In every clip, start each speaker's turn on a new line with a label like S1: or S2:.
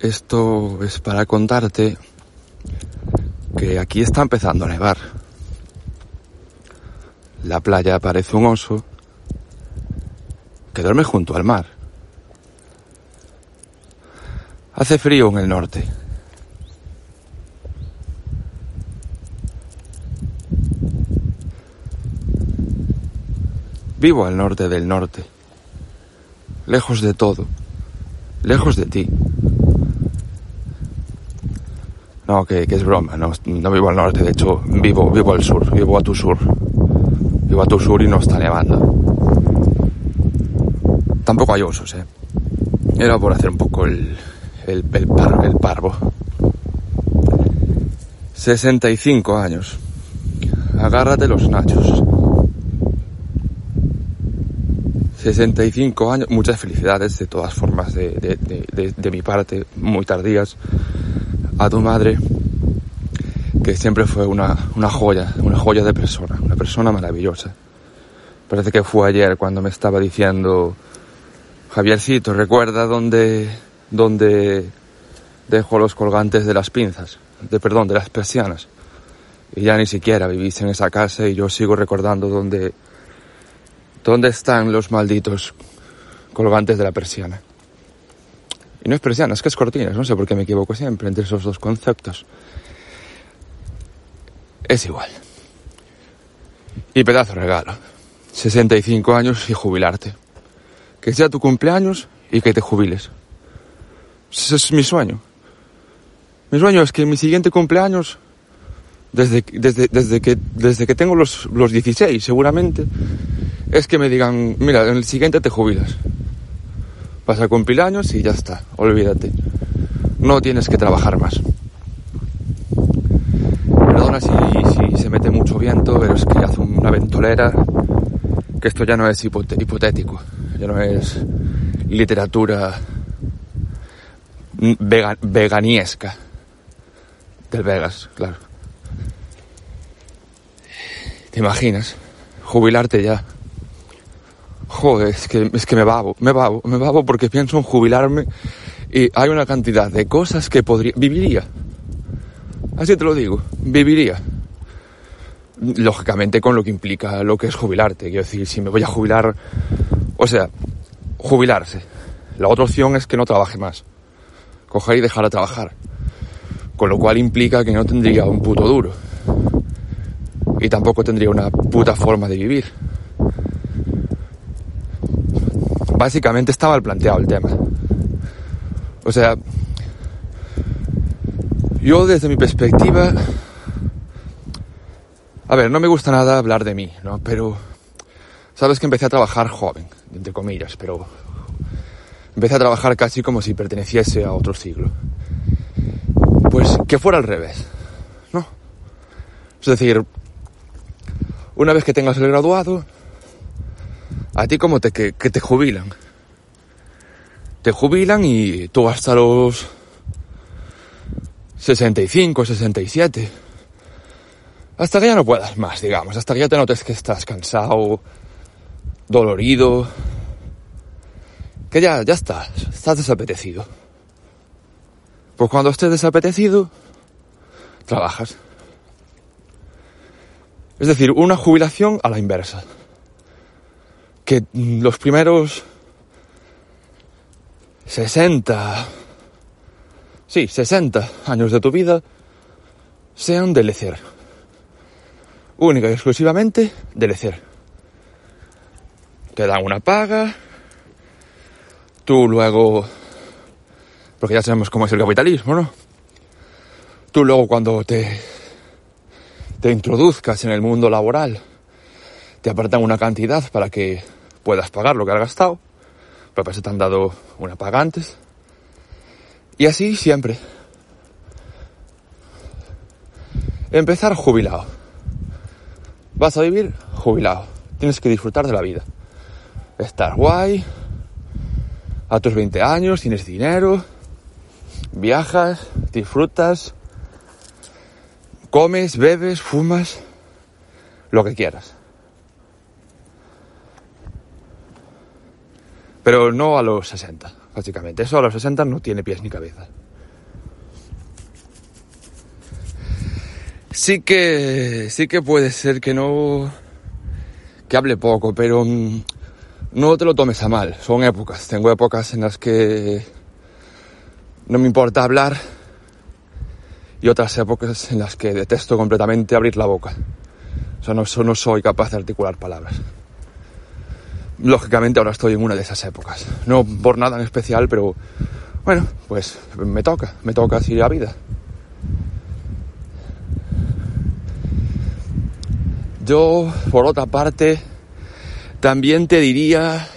S1: Esto es para contarte que aquí está empezando a nevar. La playa parece un oso que duerme junto al mar. Hace frío en el norte. Vivo al norte del norte, lejos de todo, lejos de ti. No, que, es broma, no, no, vivo al norte, de hecho vivo, vivo al sur, vivo a tu sur. Vivo a tu sur y no está nevando. Tampoco hay osos, eh. Era por hacer un poco el, el, el, par, el parvo. 65 años. Agárrate los nachos. 65 años, muchas felicidades de todas formas de, de, de, de, mi parte, muy tardías, a tu madre, que siempre fue una, una joya, una joya de persona, una persona maravillosa. Parece que fue ayer cuando me estaba diciendo, Javiercito, recuerda dónde, dónde dejo los colgantes de las pinzas, de perdón, de las persianas. Y ya ni siquiera vivís en esa casa y yo sigo recordando dónde, dónde están los malditos colgantes de la persiana. Y no es persiana, es que es cortinas, no sé por qué me equivoco siempre entre esos dos conceptos. Es igual. Y pedazo regalo. 65 años y jubilarte. Que sea tu cumpleaños y que te jubiles. Ese es mi sueño. Mi sueño es que mi siguiente cumpleaños, desde, desde, desde, que, desde que tengo los, los 16 seguramente, es que me digan, mira, en el siguiente te jubilas. Vas a cumplir años y ya está, olvídate. No tienes que trabajar más. Perdona si, si, se mete mucho viento, pero es que hace una ventolera que esto ya no es hipotético, ya no es literatura vegan, veganiesca del Vegas, claro. ¿Te imaginas? Jubilarte ya. Joder, es que, es que me babo, me babo, me babo porque pienso en jubilarme y hay una cantidad de cosas que podría, viviría. Así te lo digo, viviría. Lógicamente con lo que implica lo que es jubilarte. Quiero decir, si me voy a jubilar, o sea, jubilarse. La otra opción es que no trabaje más. Coger y dejar de trabajar. Con lo cual implica que no tendría un puto duro. Y tampoco tendría una puta forma de vivir. Básicamente está mal planteado el tema. O sea, yo desde mi perspectiva, a ver, no me gusta nada hablar de mí, ¿no? Pero, sabes que empecé a trabajar joven, entre comillas, pero empecé a trabajar casi como si perteneciese a otro siglo. Pues que fuera al revés, ¿no? Es decir, una vez que tengas el graduado, a ti como te, que, que te jubilan. Te jubilan y tú hasta los 65, 67. Hasta que ya no puedas más, digamos. Hasta que ya te notes que estás cansado, dolorido. Que ya, ya estás, estás desapetecido. Pues cuando estés desapetecido, trabajas. Es decir, una jubilación a la inversa. Que los primeros 60, sí, 60 años de tu vida sean de lecer. Única y exclusivamente de lecer. Te dan una paga, tú luego, porque ya sabemos cómo es el capitalismo, ¿no? Tú luego cuando te, te introduzcas en el mundo laboral, te apartan una cantidad para que puedas pagar lo que has gastado, papás se te han dado una paga antes. Y así siempre. Empezar jubilado. Vas a vivir jubilado. Tienes que disfrutar de la vida. Estar guay. A tus 20 años tienes dinero. Viajas, disfrutas. Comes, bebes, fumas. Lo que quieras. Pero no a los 60, básicamente. Eso a los 60 no tiene pies ni cabeza. Sí que, sí que puede ser que no, que hable poco, pero mm, no te lo tomes a mal. Son épocas. Tengo épocas en las que no me importa hablar y otras épocas en las que detesto completamente abrir la boca. O sea, no, no soy capaz de articular palabras. Lógicamente ahora estoy en una de esas épocas. No por nada en especial, pero bueno, pues me toca, me toca así la vida. Yo, por otra parte, también te diría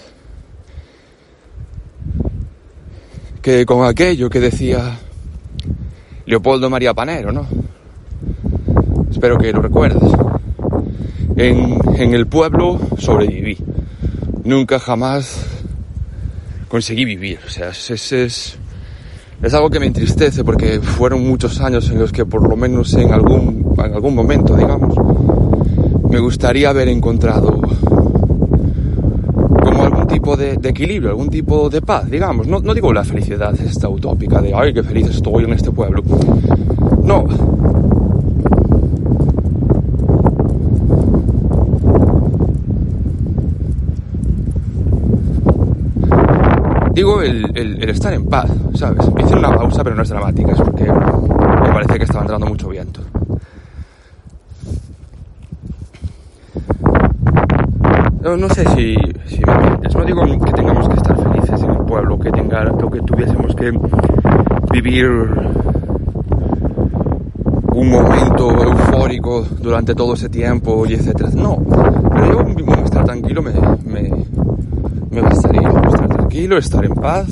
S1: que con aquello que decía Leopoldo María Panero, ¿no? Espero que lo recuerdes. En, en el pueblo sobreviví nunca jamás conseguí vivir. O sea, es, es, es, algo que me entristece porque fueron muchos años en los que por lo menos en algún, en algún momento, digamos, me gustaría haber encontrado como algún tipo de, de equilibrio, algún tipo de paz, digamos. No, no digo la felicidad esta utópica de, ay, qué feliz estoy en este pueblo. No, Digo el, el, estar en paz, ¿sabes? Hice una pausa, pero no es dramática, es porque me parece que estaba entrando mucho viento. No, sé si, si, me entiendes. No digo que tengamos que estar felices en el pueblo, que, tenga, que tuviésemos que vivir un momento eufórico durante todo ese tiempo y etcétera. No, pero yo estar tranquilo me, bastaría tranquilo, estar en paz.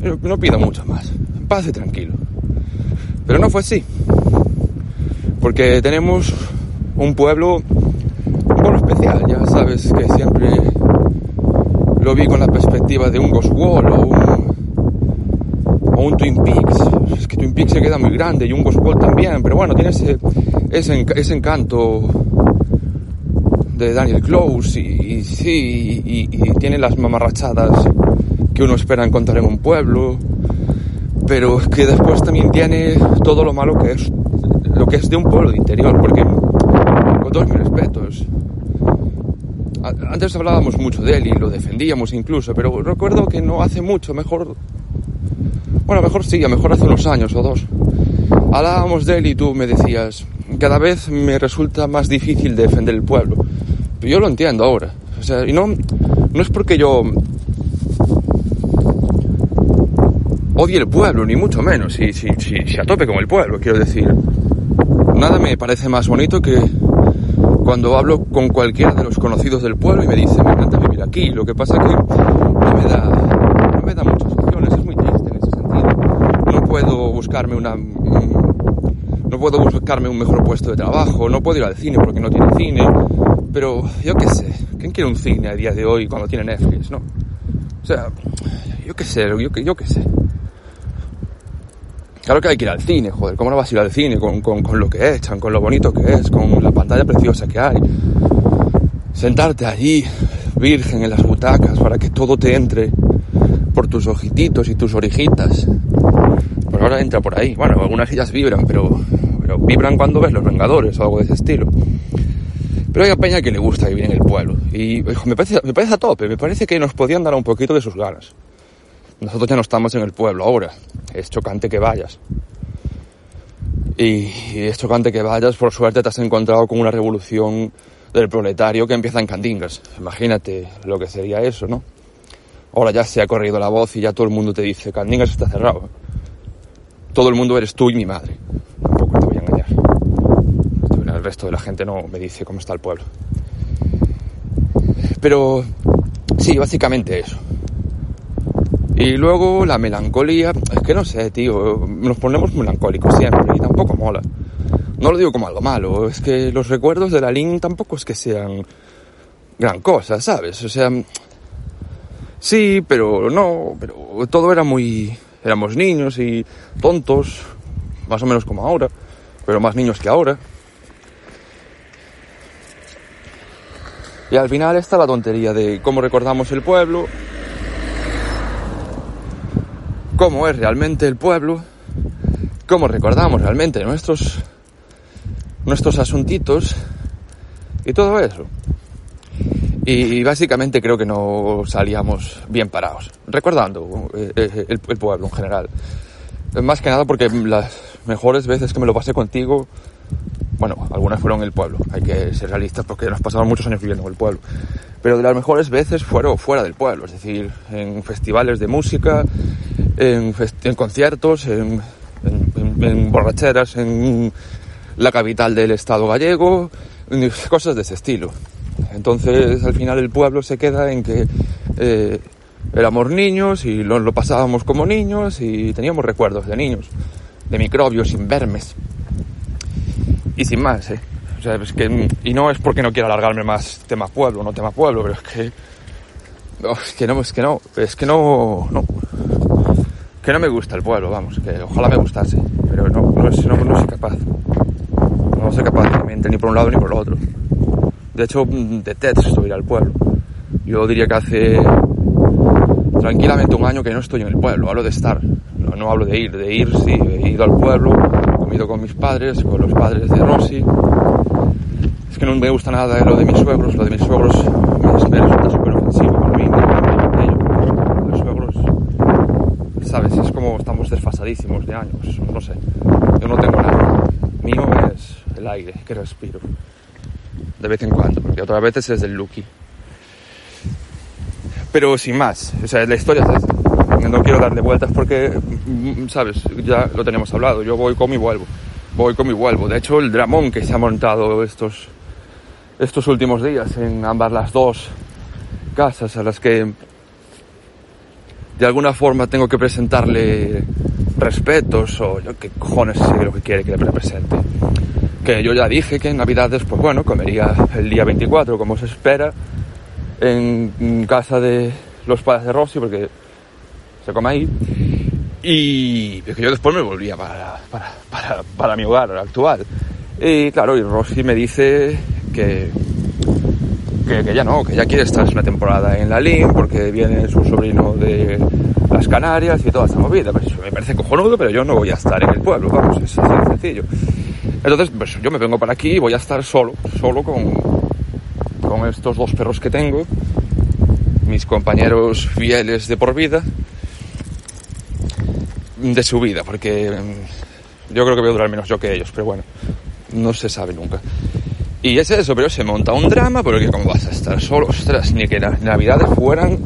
S1: No, no pido mucho más. En paz y tranquilo. Pero no fue así. Porque tenemos un pueblo, un pueblo especial. Ya sabes que siempre lo vi con la perspectiva de un Ghost Wall o un, o un Twin Peaks. Es que Twin Peaks se queda muy grande y un Ghost Wall también. Pero bueno, tiene ese, ese encanto de Daniel Close y, sí, y, tiene las mamarrachadas que uno espera encontrar en un pueblo, pero que después también tiene todo lo malo que es lo que es de un pueblo de interior, porque con todos mis respetos. Antes hablábamos mucho de él y lo defendíamos incluso, pero recuerdo que no hace mucho, mejor, bueno, mejor sí, a mejor hace unos años o dos, hablábamos de él y tú me decías, cada vez me resulta más difícil defender el pueblo yo lo entiendo ahora. O sea, y no, no es porque yo odie el pueblo, ni mucho menos, si, si, si, a tope con el pueblo, quiero decir. Nada me parece más bonito que cuando hablo con cualquiera de los conocidos del pueblo y me dice, me encanta vivir aquí. Lo que pasa que no me da, no me da muchas opciones, es muy triste en ese sentido. No puedo buscarme una, no puedo buscarme un mejor puesto de trabajo, no puedo ir al cine porque no tiene cine, pero yo qué sé, ¿quién quiere un cine a día de hoy cuando tiene Netflix, no? O sea, yo qué sé, yo, yo qué sé. Claro que hay que ir al cine, joder, ¿cómo no vas a ir al cine con, con, con, lo que echan, con lo bonito que es, con la pantalla preciosa que hay? Sentarte allí, virgen en las butacas, para que todo te entre por tus ojititos y tus orejitas. Pues ahora entra por ahí. Bueno, algunas ellas vibran, pero, pero vibran cuando ves Los Vengadores o algo de ese estilo. Pero hay a Peña que le gusta vivir en el pueblo. Y me, parece, me parece a tope, me parece que nos podían dar un poquito de sus ganas. Nosotros ya no estamos en el pueblo ahora. Es chocante que vayas. Y, es chocante que vayas, por suerte te has encontrado con una revolución del proletario que empieza en Candingas. Imagínate lo que sería eso, ¿no? Ahora ya se ha corrido la voz y ya todo el mundo te dice, Candingas está cerrado. Todo el mundo eres tú y mi madre el resto de la gente no me dice cómo está el pueblo. Pero sí, básicamente eso. Y luego la melancolía, es que no sé, tío, nos ponemos melancólicos siempre y tampoco mola. No lo digo como algo malo, es que los recuerdos de la Lin tampoco es que sean gran cosa, ¿sabes? O sea, sí, pero no, pero todo era muy... Éramos niños y tontos, más o menos como ahora, pero más niños que ahora. Y al final está la tontería de cómo recordamos el pueblo, cómo es realmente el pueblo, cómo recordamos realmente nuestros nuestros asuntitos y todo eso. Y básicamente creo que no salíamos bien parados, recordando eh, eh, el, pueblo en general. Más que nada porque las mejores veces que me lo pasé contigo, bueno, algunas fueron en el pueblo, hay que ser realistas porque nos pasamos muchos años viviendo en el pueblo, pero de las mejores veces fueron fuera del pueblo, es decir, en festivales de música, en, conciertos, en, en borracheras, en la capital del Estado gallego, cosas de ese estilo. Entonces al final el pueblo se queda en que eh, éramos niños y lo, lo, pasábamos como niños y teníamos recuerdos de niños, de microbios sin vermes. Y sin más, ¿eh? O sea, es que, y no es porque no quiera alargarme más tema pueblo, no tema pueblo, pero es que... es que no, es que no, es que no, no, que no me gusta el pueblo, vamos, que ojalá me gustase, pero no, no, no, no soy capaz no soy capaz de ni por un lado ni por el otro. De hecho, detesto ir al pueblo. Yo diría que hace tranquilamente un año que no estoy en el pueblo, hablo de estar, no, hablo de ir, de ir sí, he ido al pueblo, comido con mis padres, con los padres de Rosy. Es que no me gusta nada lo de mis suegros, lo de mis suegros me, me resulta súper ofensivo para mí, los suegros, sabes, es como estamos desfasadísimos de años, no sé, yo no tengo nada, mío es el aire que respiro. De vez en cuando, porque otras veces es el Lucky. Pero sin más, o sea, la historia es esta. No quiero darle vueltas porque, mm, sabes, ya lo tenemos hablado. Yo voy, como y vuelvo. Voy, como y vuelvo. De hecho, el dramón que se ha montado estos, estos últimos días en ambas las dos casas a las que de alguna forma tengo que presentarle respetos o yo qué cojones sé lo que quiere que le presente que yo ya dije que en Navidades, pues bueno, comería el día 24, como se espera, en casa de los padres de Rossi, porque se come ahí. Y que yo después me volvía para, para, para, mi hogar actual. Y claro, y Rossi me dice que, que, ya no, que ya quiere estar una temporada en la LIM porque viene su sobrino de las Canarias y toda esa movida. Pues me parece cojonudo, pero yo no voy a estar en el pueblo, vamos, es así sencillo. Entonces, pues yo me vengo para aquí y voy a estar solo, solo con, con estos dos perros que tengo, mis compañeros fieles de por vida, de su vida, porque mm, yo creo que voy a durar menos yo que ellos, pero bueno, no se sabe nunca. Y es eso, pero se monta un drama, porque como vas a estar solo, ostras, ni que las navidades fueran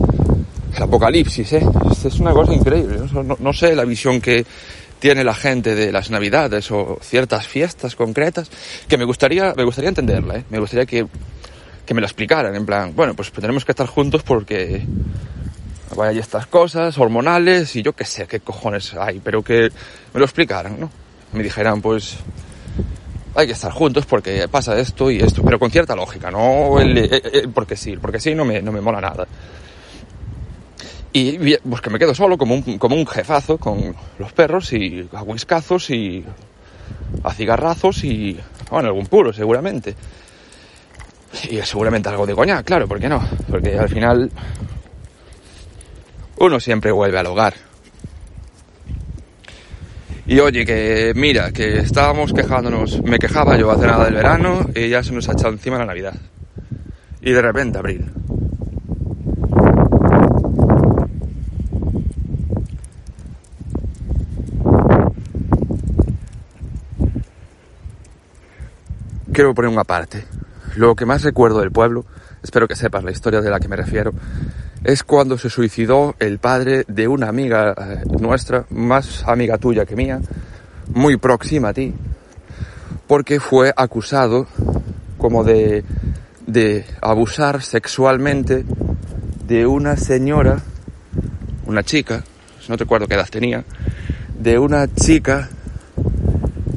S1: el apocalipsis, ¿eh? Es una cosa increíble, no sé la visión que tiene la gente de las navidades o ciertas fiestas concretas, que me gustaría, me gustaría entenderla, ¿eh? me gustaría que, que me la explicaran, en plan, bueno, pues tenemos que estar juntos porque hay estas cosas hormonales y yo qué sé qué cojones hay, pero que me lo explicaran, ¿no? Me dijeran, pues hay que estar juntos porque pasa esto y esto, pero con cierta lógica, no el, eh, eh, porque sí, porque sí no me, no me mola nada. Y pues que me quedo solo como un, como un jefazo con los perros y a y a cigarrazos y, bueno, algún puro seguramente. Y seguramente algo de coña, claro, ¿por qué no? Porque al final uno siempre vuelve al hogar. Y oye, que mira, que estábamos quejándonos, me quejaba yo hace nada del verano y ya se nos ha echado encima la Navidad. Y de repente abril. quiero poner una parte. Lo que más recuerdo del pueblo, espero que sepas la historia de la que me refiero, es cuando se suicidó el padre de una amiga eh, nuestra, más amiga tuya que mía, muy próxima a ti, porque fue acusado como de, abusar sexualmente de una señora una chica, no recuerdo qué edad tenía, de una chica,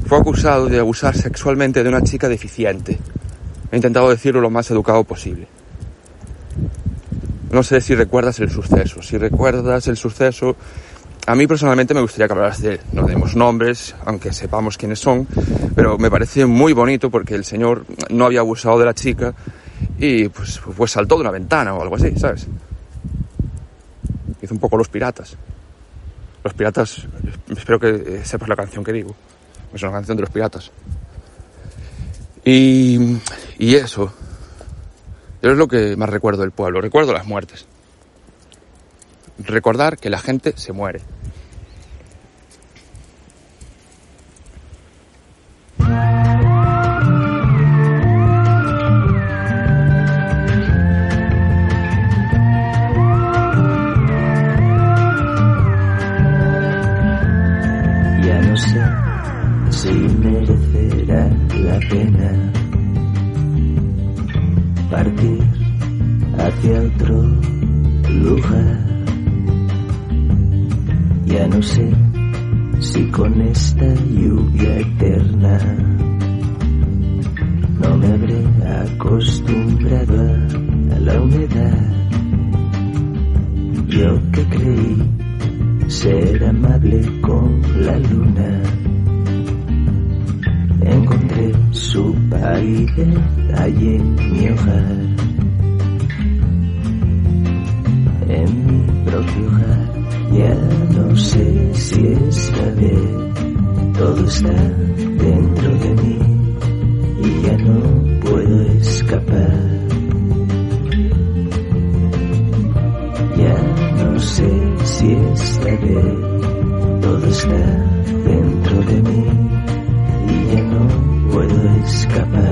S1: fue acusado de abusar sexualmente de una chica deficiente. He intentado decirlo lo más educado posible. No sé si recuerdas el suceso. Si recuerdas el suceso, a mí personalmente me gustaría que hablaras de él. No demos nombres, aunque sepamos quiénes son, pero me parece muy bonito porque el señor no había abusado de la chica y pues, pues saltó de una ventana o algo así, ¿sabes? Hizo un poco los piratas. Los piratas, espero que sepas la canción que digo. Es una canción de los piratas. Y, y eso. Yo es lo que más recuerdo del pueblo. Recuerdo las muertes. Recordar que la gente se muere.
S2: Hacia otro lugar. Ya no sé si con esta lluvia eterna no me habré acostumbrado a la humedad. Yo que creí ser amable con la luna. Encontré su palidez allí en mi hogar, en mi propio hogar. Ya no sé si esta vez todo está dentro de mí y ya no puedo escapar. Ya no sé si esta vez todo está dentro de mí y ya no puedo escapar.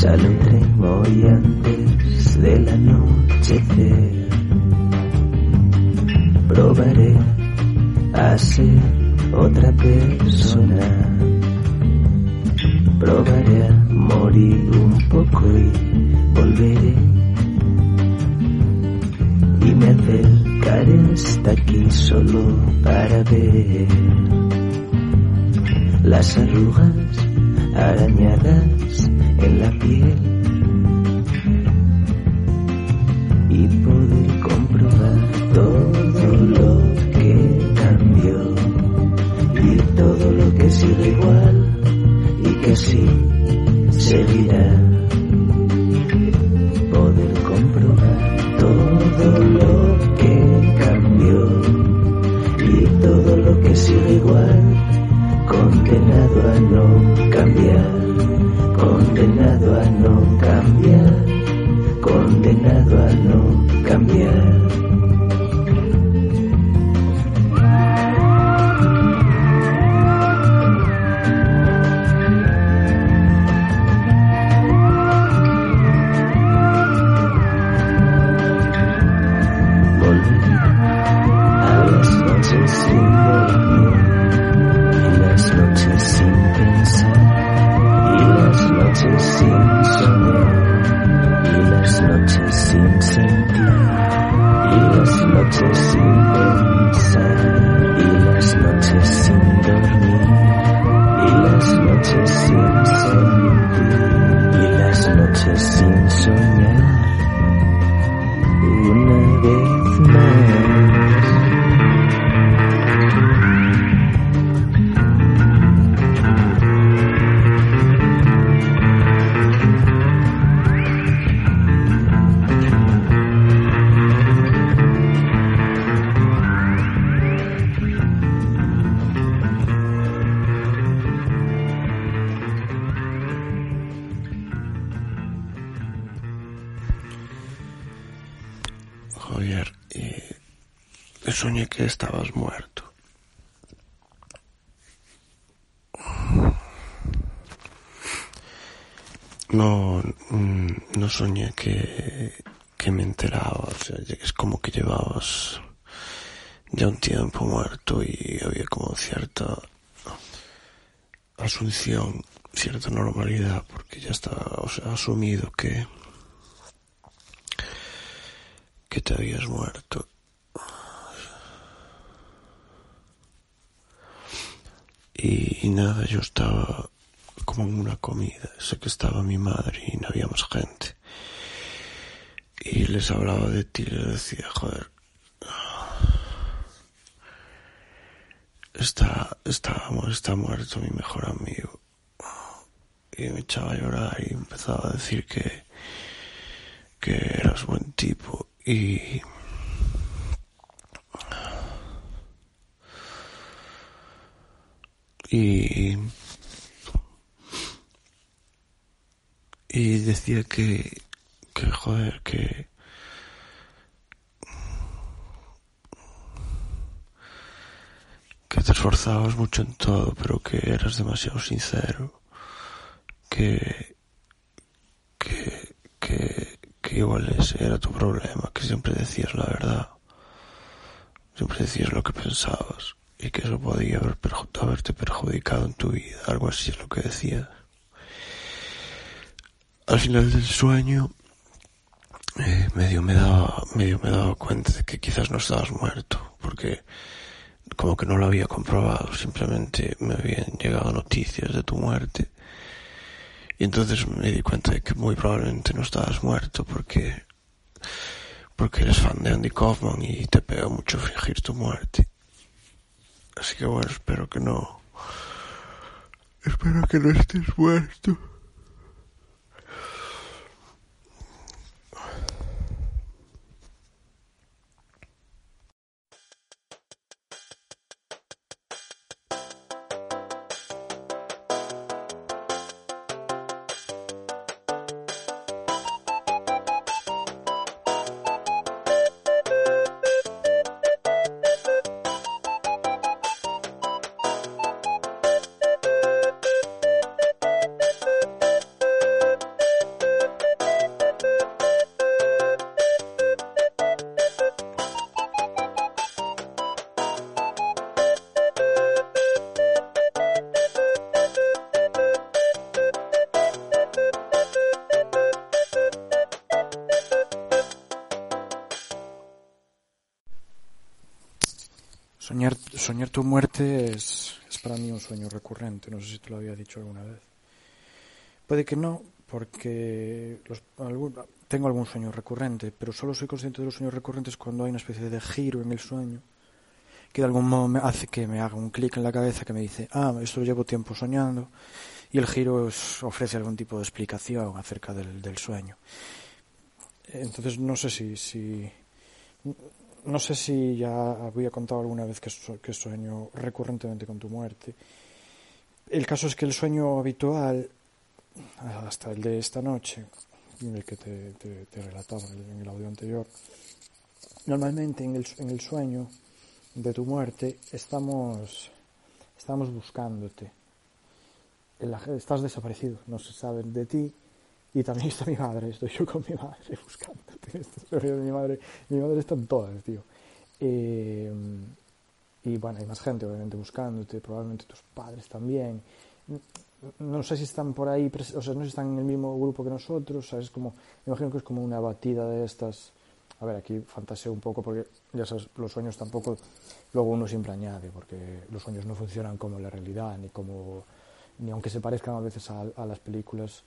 S2: Saldré hoy antes del anochecer. Probaré a ser otra persona. Probaré a morir un poco y volveré. Y me acercaré hasta aquí solo para ver las arrugas arañadas en la piel y poder comprobar todo lo que cambió y todo lo que sigue igual y que así seguirá. Poder comprobar todo lo que cambió y todo lo que sigue igual condenado a no cambiar,
S3: soñé que estabas muerto. no, mm, no soñé que, que me enteraba, o sea, es como que llevabas ya un tiempo muerto y había como cierta asunción, cierta normalidad, porque ya estaba, o sea, asumido que que te habías muerto. Y, nada, yo estaba como en una comida. Sé que estaba mi madre y no había más gente. Y les hablaba de ti, les decía, joder, está, está, está muerto mi mejor amigo. Y me echaba a llorar y empezaba a decir que, que eras buen tipo y y y decía que que joder que que te esforzabas mucho en todo pero que eras demasiado sincero que que que que igual ese era tu problema que siempre decías la verdad siempre decías lo que pensabas y que eso podía haber haberte perjudicado en tu vida algo así es lo que decías al final del sueño eh, medio me daba medio me daba cuenta de que quizás no estabas muerto porque como que no lo había comprobado simplemente me habían llegado noticias de tu muerte. Y entonces me di cuenta de que muy probablemente no estabas muerto porque porque eres fan de Andy Kaufman y te pega mucho fingir tu muerte así que bueno espero que no. Espero que no estés muerto
S4: tu muerte es, para mí un sueño recurrente, no sé si te lo había dicho alguna vez. Puede que no, porque tengo algún sueño recurrente, pero solo soy consciente de los sueños recurrentes cuando hay una especie de giro en el sueño que de algún modo me hace que me haga un clic en la cabeza que me dice, ah, esto lo llevo tiempo soñando, y el giro ofrece algún tipo de explicación acerca del, del sueño. Entonces no sé si, si no sé si ya había contado alguna vez que, sueño recurrentemente con tu muerte. El caso es que el sueño habitual, hasta el de esta noche, el que te, te, te relataba en el audio anterior, normalmente en el, en el sueño de tu muerte estamos, estamos buscándote. Estás desaparecido, no se sabe de ti y también está mi madre, estoy yo con mi madre buscándote. mi madre, mi madre está en todas, tío. Eh, y bueno, hay más gente obviamente buscándote, probablemente tus padres también. No sé si están por ahí, o sea, no están en el mismo grupo que nosotros, ¿sabes? Como, me imagino que es como una batida de estas. A ver, aquí fantaseo un poco porque ya sabes, los sueños tampoco, luego uno siempre añade, porque los sueños no funcionan como la realidad, ni como, ni aunque se parezcan a veces a las películas,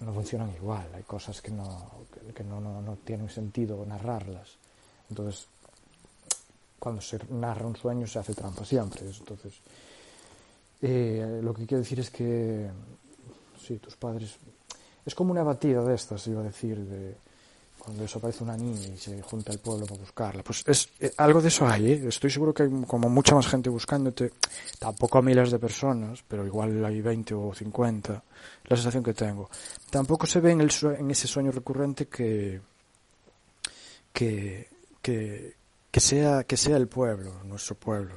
S4: no funcionan igual. Hay cosas que no, que, no, no, no tienen sentido narrarlas. Entonces, cuando se narra un sueño se hace trampa siempre. Entonces, eh, lo que quiero decir es que, sí, tus padres. Es como una batida de estas, iba a decir, de cuando desaparece una niña y se junta el pueblo para buscarla. Pues es eh, algo de eso hay, ¿eh? Estoy seguro que hay como mucha más gente buscándote. Tampoco miles de personas, pero igual hay 20 o 50. La sensación que tengo. Tampoco se ve en, el, en ese sueño recurrente que, que, que, que sea, que sea el pueblo, nuestro pueblo.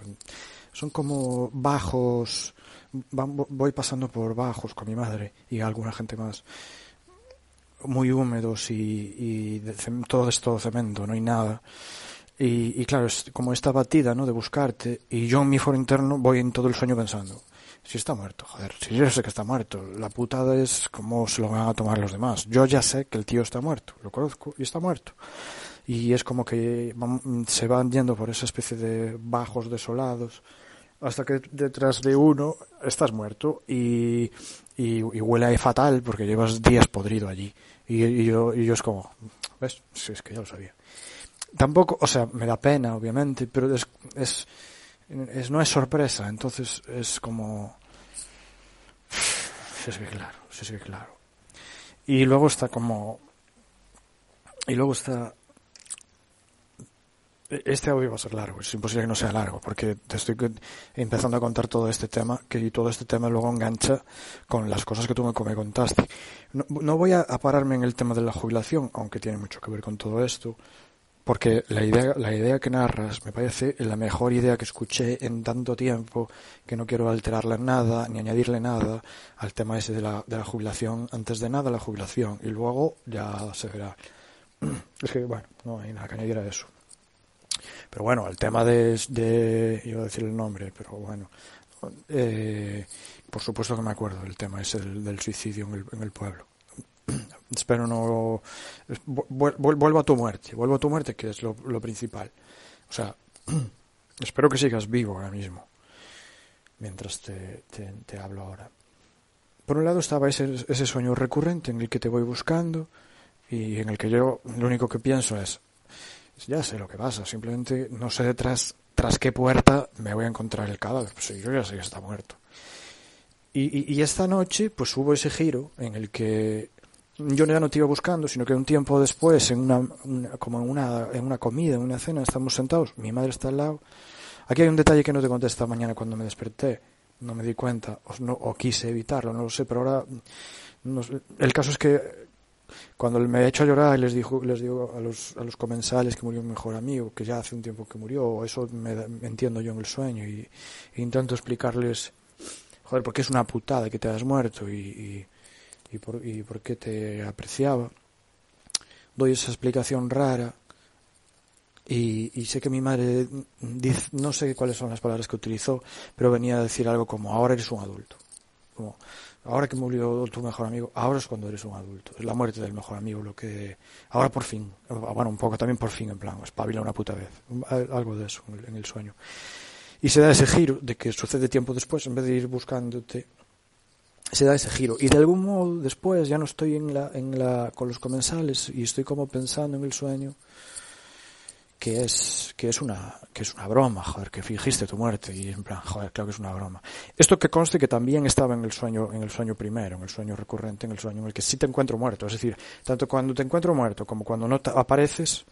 S4: Son como bajos, voy pasando por bajos con mi madre y alguna gente más muy húmedos y, y todo es todo cemento, no hay nada. Y, y claro, es como esta batida, ¿no? De buscarte. Y yo en mi foro interno voy en todo el sueño pensando, si está muerto, joder, si yo sé que está muerto, la putada es cómo se lo van a tomar los demás. Yo ya sé que el tío está muerto, lo conozco y está muerto. Y es como que se van yendo por esa especie de bajos desolados hasta que detrás de uno estás muerto y, y, y huele ahí fatal porque llevas días podrido allí. Y, y yo es como, ¿ves? Sí, es que ya lo sabía. Tampoco, o sea, me da pena, obviamente, pero es, es, es- no es sorpresa, entonces es como... Sí, es que claro, sí, es que claro. Y luego está como... Y luego está... Este audio va a ser largo, es imposible que no sea largo, porque te estoy empezando a contar todo este tema, que todo este tema luego engancha con las cosas que tú me, contaste. No, voy a, pararme en el tema de la jubilación, aunque tiene mucho que ver con todo esto, porque la idea, la idea que narras me parece la mejor idea que escuché en tanto tiempo que no quiero alterarle nada ni añadirle nada al tema ese de la, de la jubilación. Antes de nada la jubilación y luego ya se verá. Es que, bueno, no hay nada que añadir a eso. Pero bueno, el tema de, de iba a decir el nombre, pero bueno, eh, por supuesto que me acuerdo del tema ese del, del suicidio en el, en el pueblo. Espero no vu- vu- vuelvo a tu muerte, vuelvo a tu muerte que es lo, lo principal. O sea, espero que sigas vivo ahora mismo mientras te, te, te hablo ahora. Por un lado estaba ese, ese sueño recurrente en el que te voy buscando y en el que yo lo único que pienso es ya sé lo que pasa, simplemente no sé detrás tras qué puerta me voy a encontrar el cadáver. Pues yo ya sé que está muerto. Y, esta noche, pues hubo ese giro en el que yo ya no te iba buscando, sino que un tiempo después, en una, como en una, en una comida, en una cena, estamos sentados, mi madre está al lado. Aquí hay un detalle que no te conté esta mañana cuando me desperté, no me di cuenta, o, no, o quise evitarlo, no lo sé, pero ahora, el caso es que cuando me he hecho a llorar y les dijo, les digo a los, a los comensales que murió mi mejor amigo, que ya hace un tiempo que murió, eso me, me entiendo yo en el sueño y, e intento explicarles, joder, porque es una putada que te has muerto y, y, y por, y por qué te apreciaba. Doy esa explicación rara y, y sé que mi madre dice, no sé cuáles son las palabras que utilizó, pero venía a decir algo como ahora eres un adulto. Como ahora que murió tu mejor amigo, ahora es cuando eres un adulto. Es la muerte del mejor amigo lo que ahora por fin, bueno, un poco también por fin en plan, espabila una puta vez, algo de eso en el, en el sueño. Y se da ese giro de que sucede tiempo después, en vez de ir buscándote, se da ese giro. Y de algún modo después ya no estoy en la, en la, con los comensales y estoy como pensando en el sueño que es, que es una, que es una broma, joder, que fingiste tu muerte y en plan, joder, claro que es una broma. Esto que conste que también estaba en el sueño, en el sueño primero, en el sueño recurrente, en el sueño en el que sí te encuentro muerto. Es decir, tanto cuando te encuentro muerto como cuando no apareces,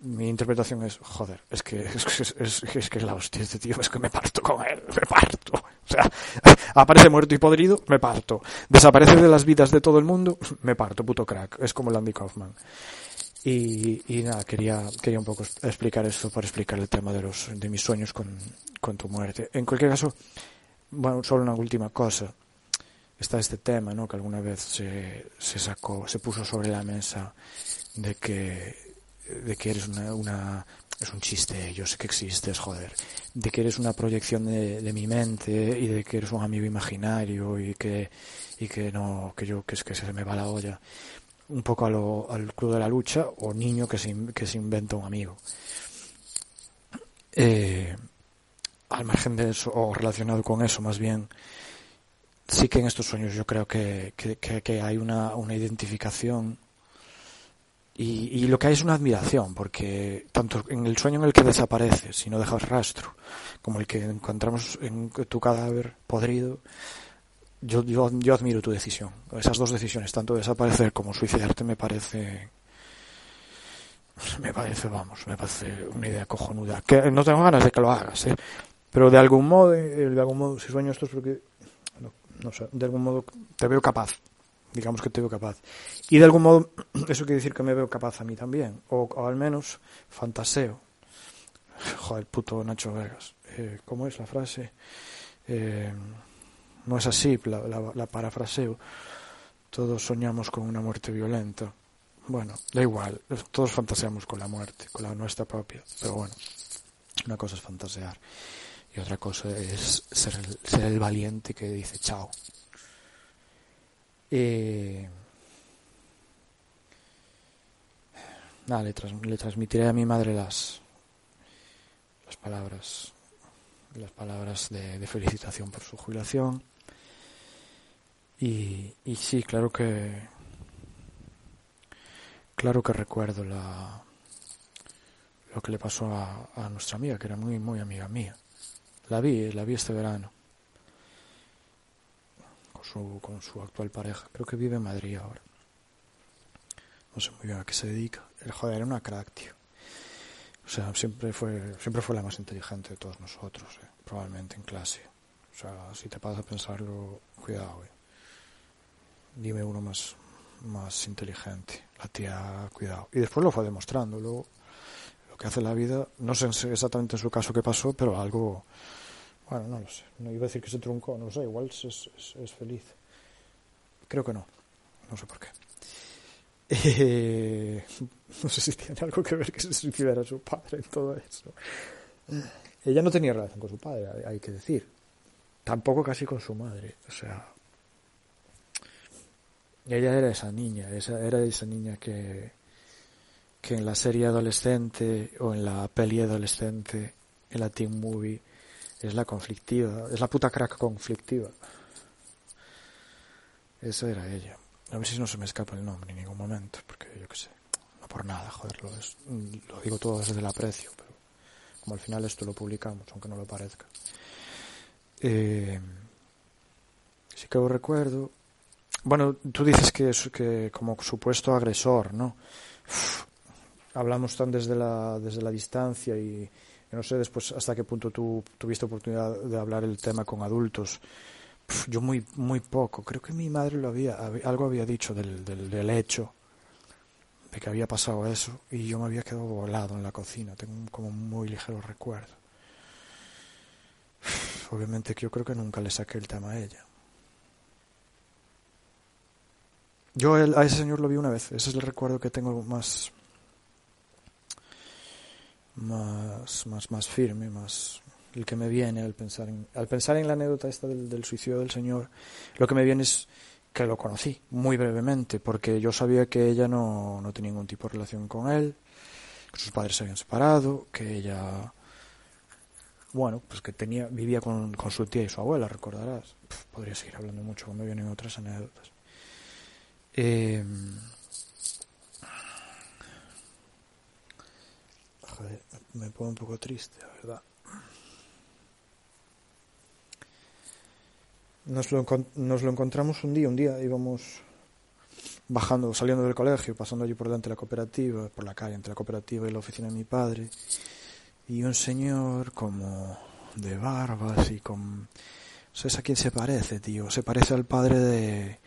S4: mi interpretación es, joder, es que es, es, es, es que es la hostia este tío, es que me parto con él, me parto. O sea, aparece muerto y podrido, me parto. Desaparece de las vidas de todo el mundo, me parto, puto crack. Es como Landy Kaufman. Y, y nada, quería, quería un poco explicar esto para explicar el tema de los, de mis sueños con, con tu muerte. En cualquier caso, bueno, solo una última cosa. Está este tema, ¿no? Que alguna vez se, se sacó, se puso sobre la mesa de que, de que eres una, una, es un chiste, yo sé que existes, joder, de que eres una proyección de, de mi mente y de que eres un amigo imaginario y que, y que no, que yo, que es que se me va la olla un poco a lo, al club de la lucha o niño que se, que se inventa un amigo. Eh, al margen de eso, o relacionado con eso más bien, sí que en estos sueños yo creo que, hay una, una identificación y, y, lo que hay es una admiración, porque tanto en el sueño en el que desapareces y no dejas rastro, como el que encontramos en tu cadáver podrido, yo, yo, yo admiro tu decisión. Esas dos decisiones, tanto desaparecer como suicidarte, me parece. Me parece, vamos, me parece una idea cojonuda. Que no tengo ganas de que lo hagas, ¿eh? Pero de algún modo, de algún modo, si sueño esto es porque. No sé, de algún modo te veo capaz. Digamos que te veo capaz. Y de algún modo, eso quiere decir que me veo capaz a mí también. O, o al menos fantaseo. Joder, puto Nacho Vegas. Eh, ¿Cómo es la frase? Eh, no es así, la, parafraseo. Todos soñamos con una muerte violenta. Bueno, da igual, todos fantaseamos con la muerte, con la nuestra propia, pero bueno, una cosa es fantasear y otra cosa es ser el, ser el valiente que dice chao. Eh, nada, le, trans, le transmitiré a mi madre las, las palabras las palabras de felicitación por su jubilación y, y sí, claro que claro que recuerdo la lo que le pasó a, nuestra amiga, que era muy muy amiga mía. La vi, la vi este verano con su con su actual pareja. Creo que vive en Madrid ahora. No sé muy bien a qué se dedica. El joder era una crack, tío. O sea, siempre fue siempre fue la más inteligente de todos nosotros, eh, probablemente en clase. O sea, si te pasas a pensarlo, cuidado, eh. Dime uno más más inteligente. La tía, cuidado. Y después lo fue demostrando. Luego, lo que hace la vida, no sé exactamente en su caso qué pasó, pero algo, bueno, no lo sé. No iba a decir que se truncó, no lo sé, igual es, es, es feliz. Creo que no. No sé por qué. Eh, no sé si tiene algo que ver que se suicidara su padre en todo eso. Ella no tenía relación con su padre, hay que decir. Tampoco casi con su madre. O sea, ella era esa niña, esa, era esa niña que, que en la serie adolescente o en la peli adolescente, en la teen movie, es la conflictiva, es la puta crack conflictiva. Esa era ella. A ver si no se me escapa el nombre en ningún momento, porque yo qué sé, no por nada, joder, lo, es, lo digo todo desde el aprecio, pero como al final esto lo publicamos, aunque no lo parezca. Eh, sí que os recuerdo bueno, tú dices que, que como supuesto agresor, ¿no? Hablamos tan desde la, desde la distancia y no sé después hasta qué punto tú tuviste oportunidad de hablar el tema con adultos. Yo muy muy poco. Creo que mi madre lo había algo había dicho del, del, hecho de que había pasado eso y yo me había quedado volado en la cocina. Tengo como un muy ligero recuerdo. Obviamente que yo creo que nunca le saqué el tema a ella. Yo a ese señor lo vi una vez, ese es el recuerdo que tengo más más más más firme, más el que me viene al pensar en al pensar en la anécdota esta del, suicidio del señor, lo que me viene es que lo conocí muy brevemente, porque yo sabía que ella no, no tenía ningún tipo de relación con él, que sus padres se habían separado, que ella bueno, pues que tenía vivía con, con su tía y su abuela, recordarás. Podría seguir hablando mucho, me vienen otras anécdotas. Eh, joder, me pongo un poco triste, la verdad. Nos lo, nos lo encontramos un día, un día íbamos bajando, saliendo del colegio, pasando allí por delante de la cooperativa, por la calle entre la cooperativa y la oficina de mi padre, y un señor como de barbas y con... ¿Sabes a quién se parece, tío? Se parece al padre de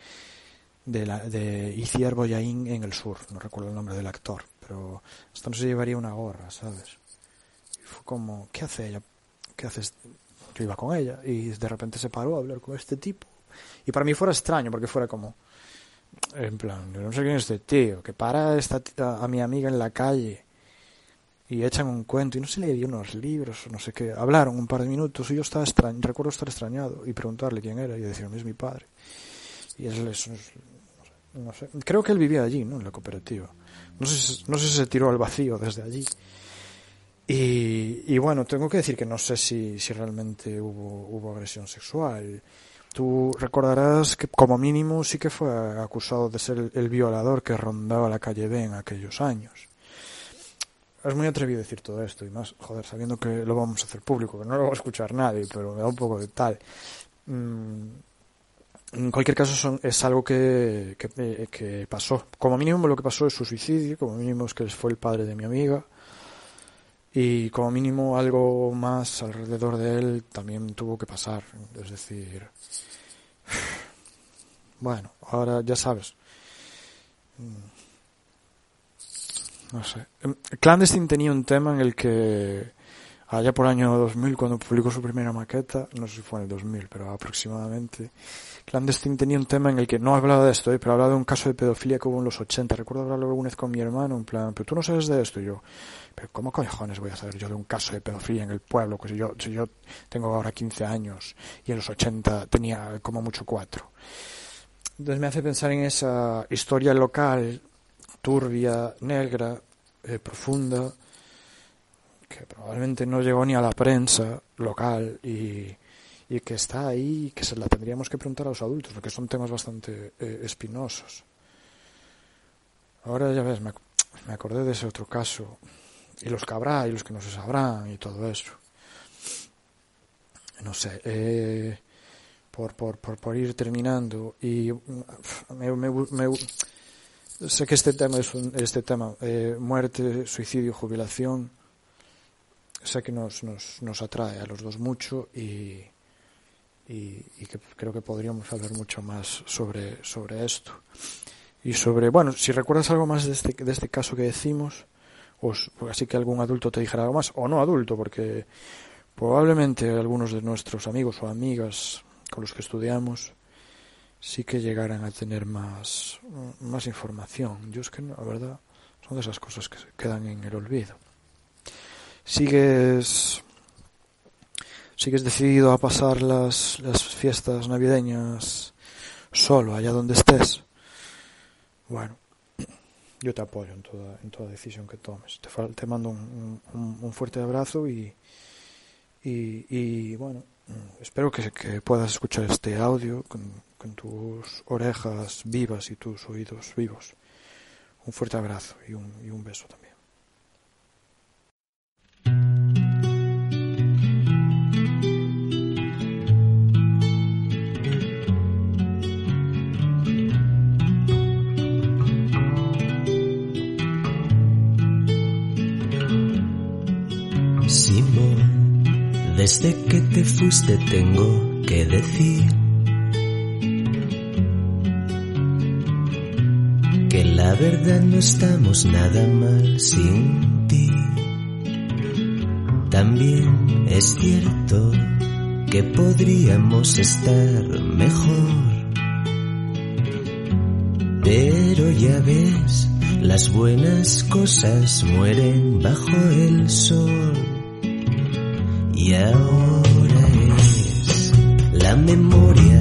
S4: de, la, de Iciar Boyain en el sur, no recuerdo el nombre del actor, pero hasta no se llevaría una gorra, ¿sabes? Y fue como, ¿qué hace ella? ¿Qué haces? Yo iba con ella y de repente se paró a hablar con este tipo. Y para mí fuera extraño, porque fuera como, en plan, yo no sé quién es este tío, que para esta, a, a mi amiga en la calle y echan un cuento y no se le dio unos libros no sé qué. Hablaron un par de minutos y yo estaba recuerdo estar extrañado y preguntarle quién era y decirme es mi padre. Y es, es, no sé, creo que él vivía allí, ¿no? En la cooperativa. No sé, no sé si se tiró al vacío desde allí. Y, bueno, tengo que decir que no sé si, si realmente hubo, hubo agresión sexual. Tú recordarás que como mínimo sí que fue acusado de ser el, el violador que rondaba la calle B en aquellos años. Es muy atrevido decir todo esto y más, joder, sabiendo que lo vamos a hacer público, que no lo va a escuchar nadie, pero me da un poco de tal. Mm, en cualquier caso son, es algo que, que, eh, que, pasó. Como mínimo lo que pasó es su suicidio, como mínimo es que fue el padre de mi amiga y como mínimo algo más alrededor de él también tuvo que pasar. Es decir, bueno, ahora ya sabes. Mm, no sé. Clandestine tenía un tema en el que allá por año 2000 cuando publicó su primera maqueta, no sé si fue en el 2000, pero aproximadamente, Clandestine tenía un tema en el que no hablaba de esto, ¿eh? pero hablaba de un caso de pedofilia que hubo en los 80. Recuerdo hablarlo alguna vez con mi hermano, en plan, pero tú no sabes de esto, y yo, pero ¿cómo cojones voy a saber yo de un caso de pedofilia en el pueblo? Que si yo, si yo tengo ahora 15 años y en los 80 tenía como mucho 4. Entonces me hace pensar en esa historia local, turbia, negra, eh, profunda, que probablemente no llegó ni a la prensa local y, y que está ahí y que se la tendríamos que preguntar a los adultos, porque son temas bastante eh, espinosos. Ahora ya ves, me, me, acordé de ese otro caso, y los que habrá y los que no se sabrán y todo eso. No sé, eh, por, por, por, por, ir terminando, y me, me, me sé que este tema es un, este tema, eh, muerte, suicidio, jubilación, sé que nos, nos, nos atrae a los dos mucho y, y, que creo que podríamos hablar mucho más sobre, sobre esto. Y sobre, bueno, si recuerdas algo más de este, de este caso que decimos, o así que algún adulto te dijera algo más, o no adulto, porque probablemente algunos de nuestros amigos o amigas con los que estudiamos sí que llegaran a tener más, más información. Yo es que, la verdad, son de esas cosas que quedan en el olvido sigues sigues decidido a pasar las, las fiestas navideñas solo, allá donde estés, bueno, yo te apoyo en toda, en toda decisión que tomes. Te, te mando un, un, un, fuerte abrazo y, y, y bueno, espero que, que, puedas escuchar este audio con, con tus orejas vivas y tus oídos vivos. Un fuerte abrazo y un, y un beso también.
S2: Desde que te fuiste tengo que decir que la verdad no estamos nada mal sin ti. También es cierto que podríamos estar mejor. Pero ya ves, las buenas cosas mueren bajo el sol. Y ahora es la memoria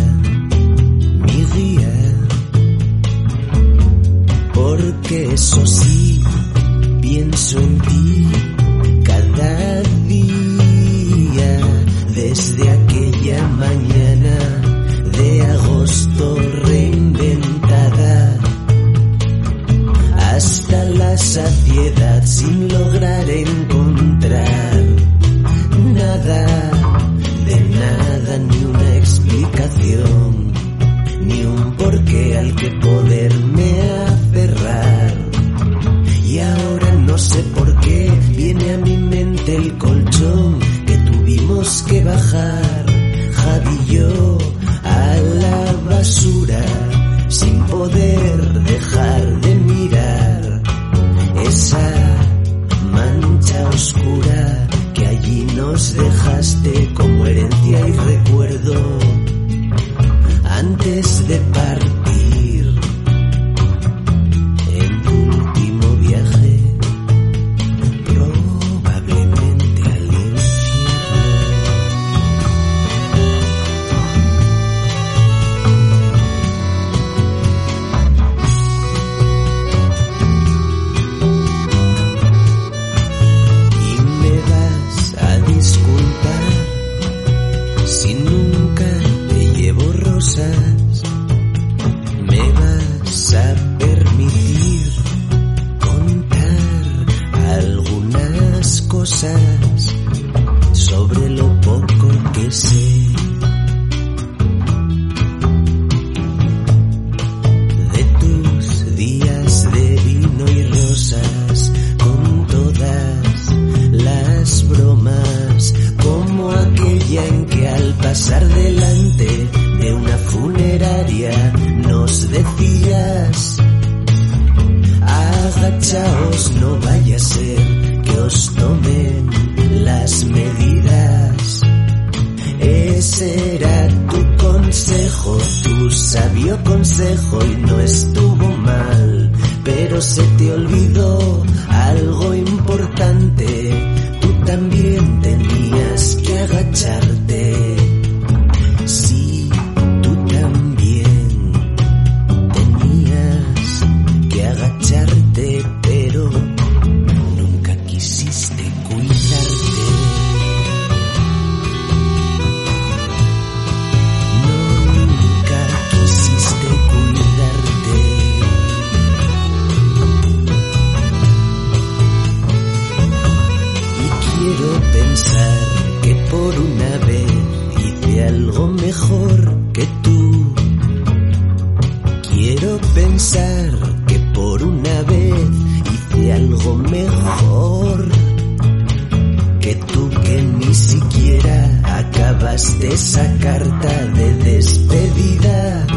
S2: de esa carta de despedida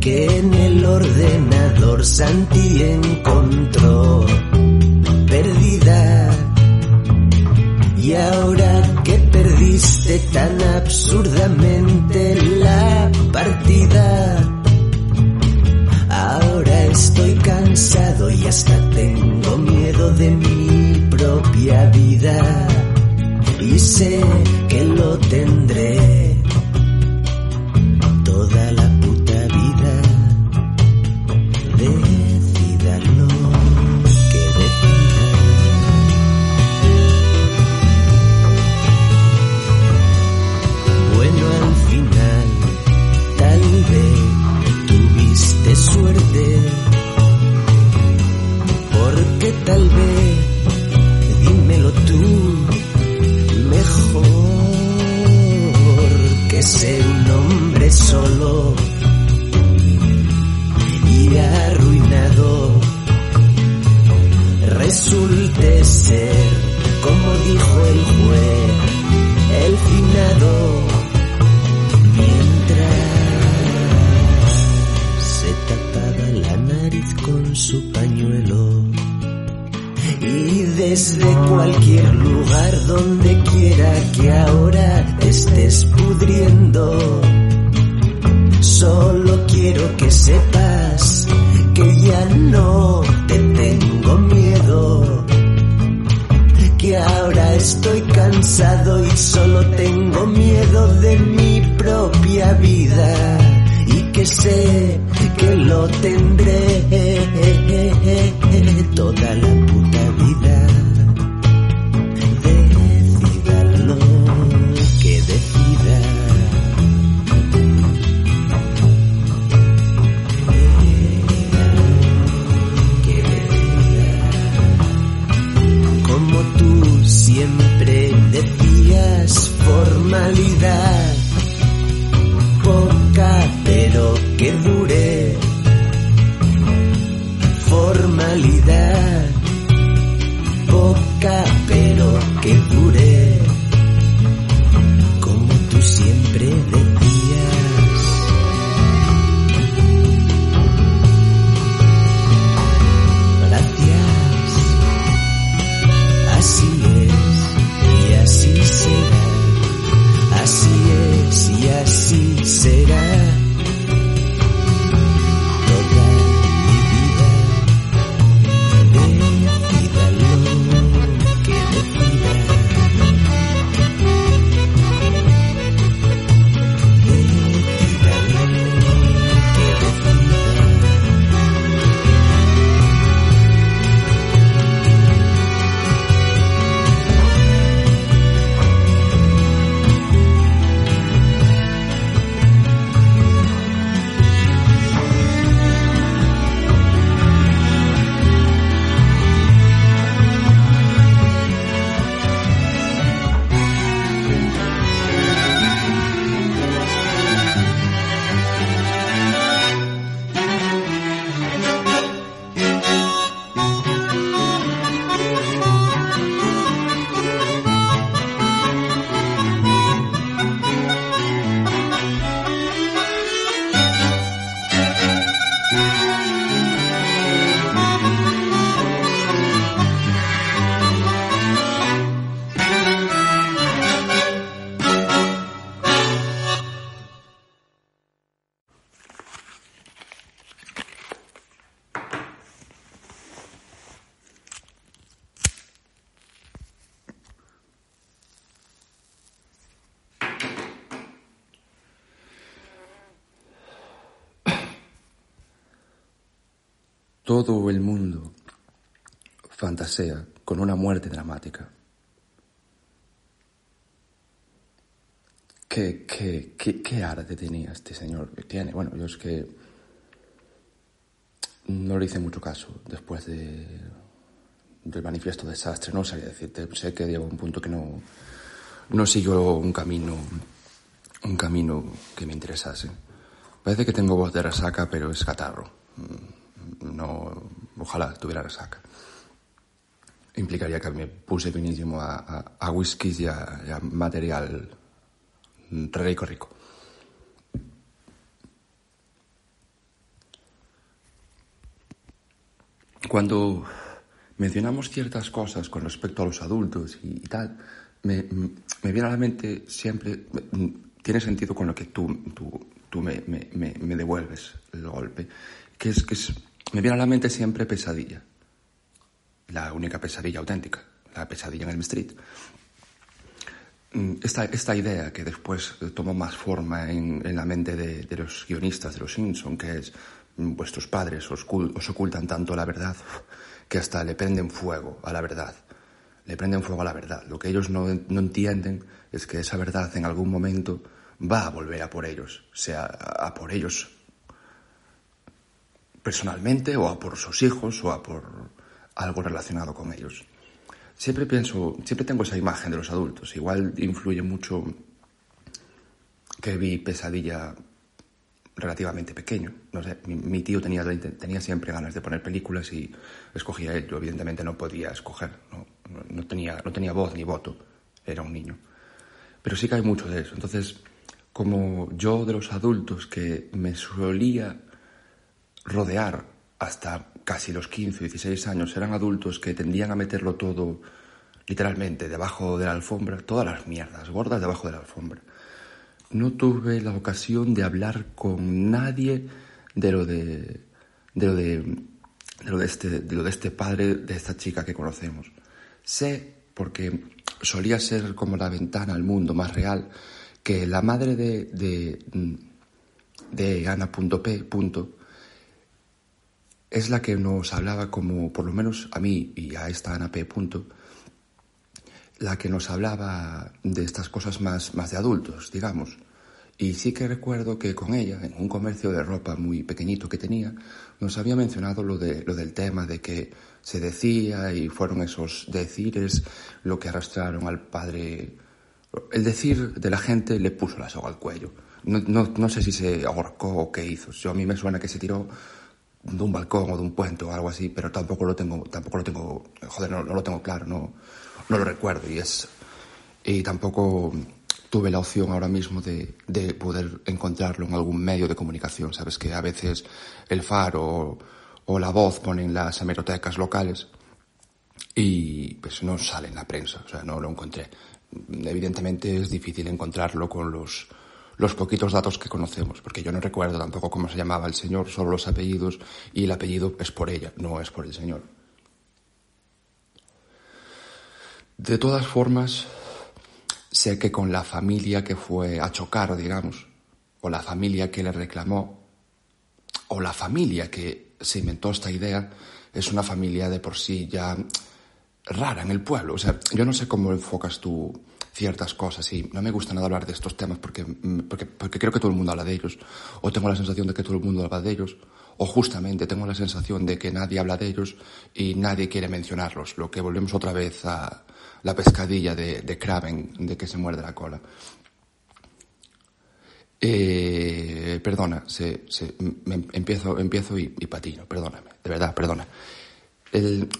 S2: que en el ordenador Santi encontró perdida. Y ahora que perdiste tan absurdamente la partida, ahora estoy cansado y hasta tengo miedo de mi propia vida. Y sé que lo tendré. Toda la vida y que sé que lo tendré toda la puta vida.
S1: Todo el mundo fantasea con una muerte dramática. ¿Qué, qué, qué, qué arte tenía este señor? Tiene, bueno, yo es que no le hice mucho caso después de, del manifiesto desastre, no sabía decirte, sé que llegó un punto que no, no siguió un camino, un camino que me interesase. Parece que tengo voz de resaca, pero es catarro. Mm, no, ojalá tuviera resaca. Implicaría que me puse finísimo a, a, a whiskies y a, y a material rico, rico. Cuando mencionamos ciertas cosas con respecto a los adultos y, y tal, me, me, viene a la mente siempre, tiene sentido con lo que tú, tú, tú me, me, me, devuelves el golpe, que es que es, me viene a la mente siempre pesadilla, la única pesadilla auténtica, la pesadilla en el Street. Esta, esta idea que después tomó más forma en, la mente de, los guionistas de Los Simpson, que es vuestros padres os, os ocultan tanto la verdad que hasta le prenden fuego a la verdad. Le prenden fuego a la verdad. Lo que ellos no, no entienden es que esa verdad en algún momento va a volver a por ellos, sea a por ellos personalmente o por sus hijos o por algo relacionado con ellos. Siempre pienso, siempre tengo esa imagen de los adultos. Igual influye mucho que vi pesadilla relativamente pequeño. Mi, tío tenía, tenía siempre ganas de poner películas y escogía él. Yo evidentemente no podía escoger, no, no, tenía, no tenía voz ni voto, era un niño. Pero sí que hay mucho de eso. Entonces, como yo de los adultos que me solía rodear hasta casi los 15 o 16 años, eran adultos que tendían a meterlo todo literalmente debajo de la alfombra, todas las mierdas gordas debajo de la alfombra no tuve la ocasión de hablar con nadie de lo de, de lo de, lo de este, de lo de este padre de esta chica que conocemos. Sé, porque solía ser como la ventana al mundo más real, que la madre de, de, de Ana.p. es la que nos hablaba como, por lo menos a mí y a esta Ana P. la que nos hablaba de estas cosas más, más de adultos, digamos. Y sí que recuerdo que con ella, en un comercio de ropa muy pequeñito que tenía, nos había mencionado lo, de, lo del tema de que se decía y fueron esos decires lo que arrastraron al padre. El decir de la gente le puso la soga al cuello. No, no, no sé si se ahorcó o qué hizo. Yo, a mí me suena que se tiró de un balcón o de un puente o algo así, pero tampoco lo tengo, tampoco lo tengo, joder, no, no lo tengo claro, no, no lo recuerdo y es, y tampoco tuve la opción ahora mismo de, de, poder encontrarlo en algún medio de comunicación. Sabes que a veces el Faro o, o La Voz ponen las hemerotecas locales y pues no sale en la prensa, o sea, no lo encontré. Evidentemente es difícil encontrarlo con los, los poquitos datos que conocemos, porque yo no recuerdo tampoco cómo se llamaba el señor, solo los apellidos, y el apellido es por ella, no es por el señor. De todas formas, sé que con la familia que fue a chocar, digamos, o la familia que le reclamó, o la familia que se inventó esta idea, es una familia de por sí ya rara en el pueblo. O sea, yo no sé cómo enfocas tú ciertas cosas y no me gusta nada hablar de estos temas porque, porque, porque creo que todo el mundo habla de ellos, o tengo la sensación de que todo el mundo habla de ellos, o justamente tengo la sensación de que nadie habla de ellos y nadie quiere mencionarlos, lo que volvemos otra vez a, la pescadilla de, de Kraven, de que se muerde la cola. Eh, perdona, se, se, me, empiezo, empiezo y, y, patino, perdóname, de verdad, perdona.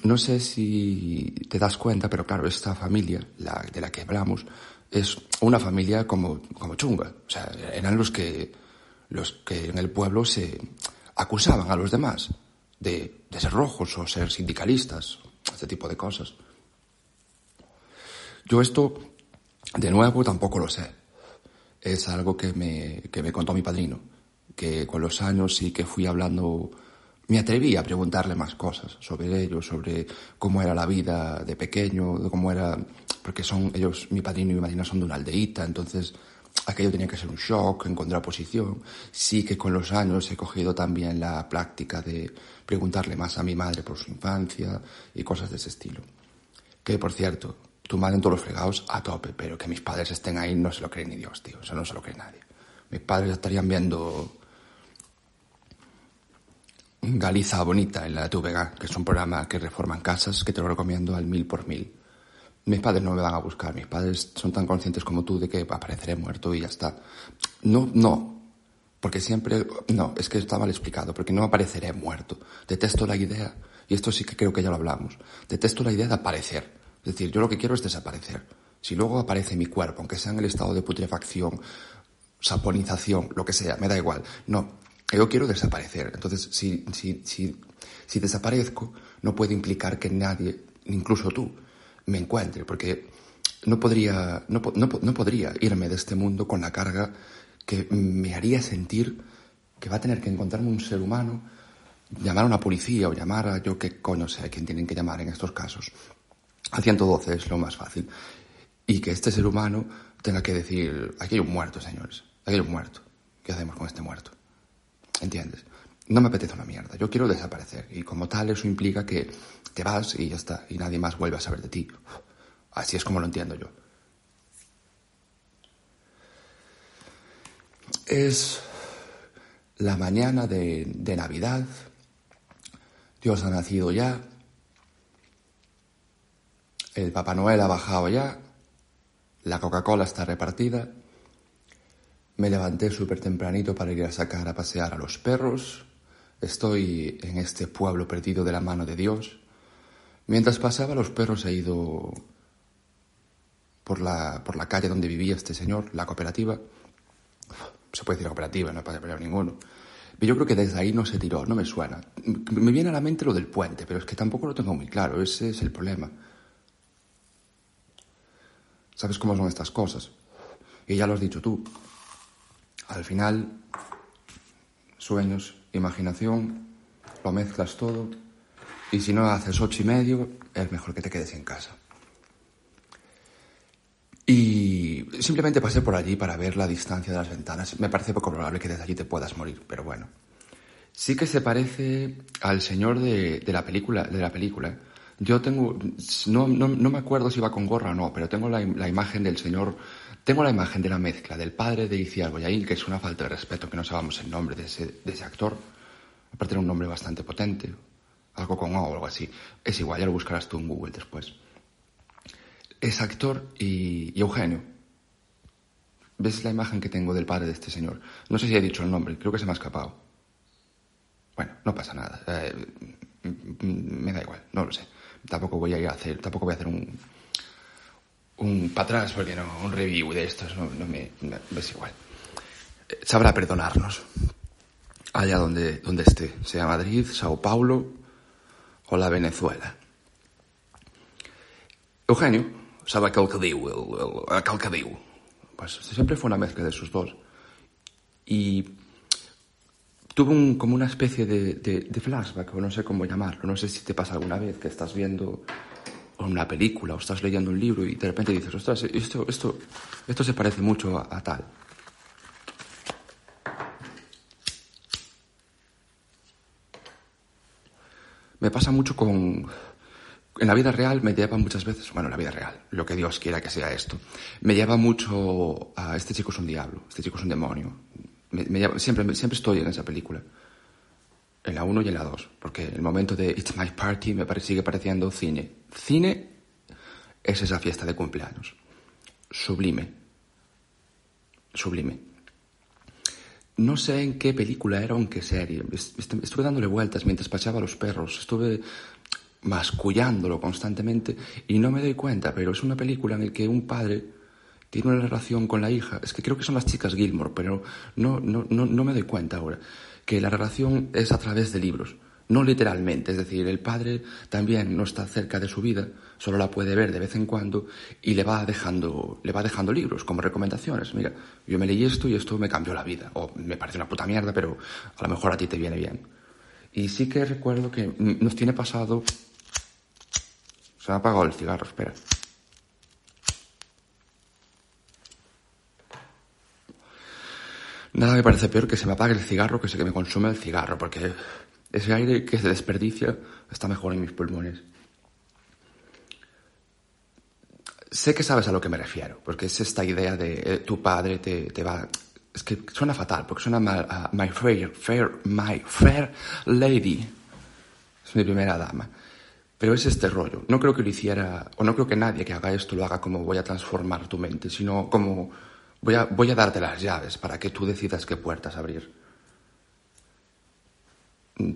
S1: No sé si te das cuenta, pero claro, esta familia, la, de la que hablamos, es una familia como, como chunga. O sea, eran los que, los que en el pueblo se acusaban a los demás de, de ser rojos o ser sindicalistas, este tipo de cosas. Yo esto, de nuevo, tampoco lo sé. Es algo que me, que me contó mi padrino, que con los años sí que fui hablando, me atreví a preguntarle más cosas sobre ellos, sobre cómo era la vida de pequeño, de cómo era, porque son ellos, mi padrino y mi madrina son de una aldeíta, entonces aquello tenía que ser un shock, encontrar posición. Sí que con los años he cogido también la práctica de preguntarle más a mi madre por su infancia y cosas de ese estilo. Que, por cierto, tu madre en todos los fregados a tope, pero que mis padres estén ahí no se lo cree ni Dios, tío. Eso no se lo cree nadie. Mis padres estarían viendo Galiza Bonita en la TVG, que es un programa que reforman casas, que te lo recomiendo al mil por mil. Mis padres no me van a buscar, mis padres son tan conscientes como tú de que apareceré muerto y ya está. No, no, porque siempre, no, es que está mal explicado, porque no apareceré muerto. Detesto la idea, y esto sí que creo que ya lo hablamos, detesto la idea de aparecer. Es decir, yo lo que quiero es desaparecer. Si luego aparece mi cuerpo, aunque sea en el estado de putrefacción, saponización, lo que sea, me da igual. No, yo quiero desaparecer. Entonces, si, si, si, si desaparezco, no puede implicar que nadie, incluso tú, me encuentre, porque no podría, no, no, no podría irme de este mundo con la carga que me haría sentir que va a tener que encontrarme un ser humano, llamar a una policía o llamar a yo que coño sé a quién tienen que llamar en estos casos. A 112 es lo más fácil. Y que este ser humano tenga que decir, aquí hay un muerto, señores, aquí hay un muerto. ¿Qué hacemos con este muerto? ¿Entiendes? No me apetece una mierda, yo quiero desaparecer. Y como tal eso implica que te vas y ya está, y nadie más vuelve a saber de ti. Así es como lo entiendo yo. Es la mañana de, Navidad. Dios ha nacido ya. El Papá Noel ha bajado ya. La Coca-Cola está repartida. Me levanté súper tempranito para ir a sacar a pasear a los perros. Estoy en este pueblo perdido de la mano de Dios. Mientras pasaba, los perros he ido por la, por la calle donde vivía este señor, la cooperativa se puede decir cooperativa, no hay pelear ninguno. Pero yo creo que desde ahí no se tiró, no me suena. Me viene a la mente lo del puente, pero es que tampoco lo tengo muy claro, ese es el problema. ¿Sabes cómo son estas cosas? Y ya lo has dicho tú. Al final, sueños, imaginación, lo mezclas todo, y si no haces ocho y medio, es mejor que te quedes en casa. Y simplemente pasé por allí para ver la distancia de las ventanas. Me parece poco probable que desde allí te puedas morir, pero bueno. Sí que se parece al señor de, la película. De la película. Yo tengo, no, no, no, me acuerdo si va con gorra o no, pero tengo la, imagen del señor, tengo la imagen de la mezcla del padre de Iciar Boyaín, que es una falta de respeto que no sabamos el nombre de ese, de ese actor. Aparte era un nombre bastante potente, algo con O o algo así. Es igual, ya lo buscarás tú en Google después es actor y, Eugenio. ¿Ves la imagen que tengo del padre de este señor? No sé si he dicho el nombre, creo que se me ha escapado. Bueno, no pasa nada. Eh, me da igual, no lo sé. Tampoco voy a hacer, tampoco voy a hacer un, un para atrás, porque no, un review de estos, no, me, ves igual. Eh, sabrá perdonarnos. Allá donde, donde esté, sea Madrid, Sao Paulo o la Venezuela. Eugenio, sabe aquel que. Pues siempre fue una mezcla de esos dos. Y tuvo un, como una especie de, de, de, flashback, o no sé cómo llamarlo. No sé si te pasa alguna vez que estás viendo una película o estás leyendo un libro y de repente dices, ostras, esto, esto, esto se parece mucho a, a tal. Me pasa mucho con, en la vida real me lleva muchas veces, bueno, en la vida real, lo que Dios quiera que sea esto, me lleva mucho a este chico es un diablo, este chico es un demonio. siempre, siempre estoy en esa película. En la 1 y en la 2, porque el momento de It's My Party me sigue pareciendo cine. Cine es esa fiesta de cumpleaños. Sublime. Sublime. No sé en qué película era o en qué serie. Estuve dándole vueltas mientras paseaba a los perros. Estuve mascullándolo constantemente y no me doy cuenta, pero es una película en la que un padre tiene una relación con la hija, es que creo que son las chicas Gilmore, pero no, no, no, no me doy cuenta ahora, que la relación es a través de libros, no literalmente, es decir, el padre también no está cerca de su vida, solo la puede ver de vez en cuando y le va dejando, le va dejando libros como recomendaciones. Mira, yo me leí esto y esto me cambió la vida, o me parece una puta mierda, pero a lo mejor a ti te viene bien. Y sí que recuerdo que nos tiene pasado se me ha apagado el cigarro, espera.
S5: Nada me parece peor que se me apague el cigarro que se que me consume el cigarro, porque ese aire que se desperdicia está mejor en mis pulmones. Sé que sabes a lo que me refiero, porque es esta idea de eh, tu padre te, te, va... Es que suena fatal, porque suena mal a My Fair, Fair, My Fair Lady. Es mi primera dama. Pero es este rollo. No creo que lo hiciera, o no creo que nadie que haga esto lo haga como voy a transformar tu mente, sino como voy a, voy a darte las llaves para que tú decidas qué puertas abrir. Mm,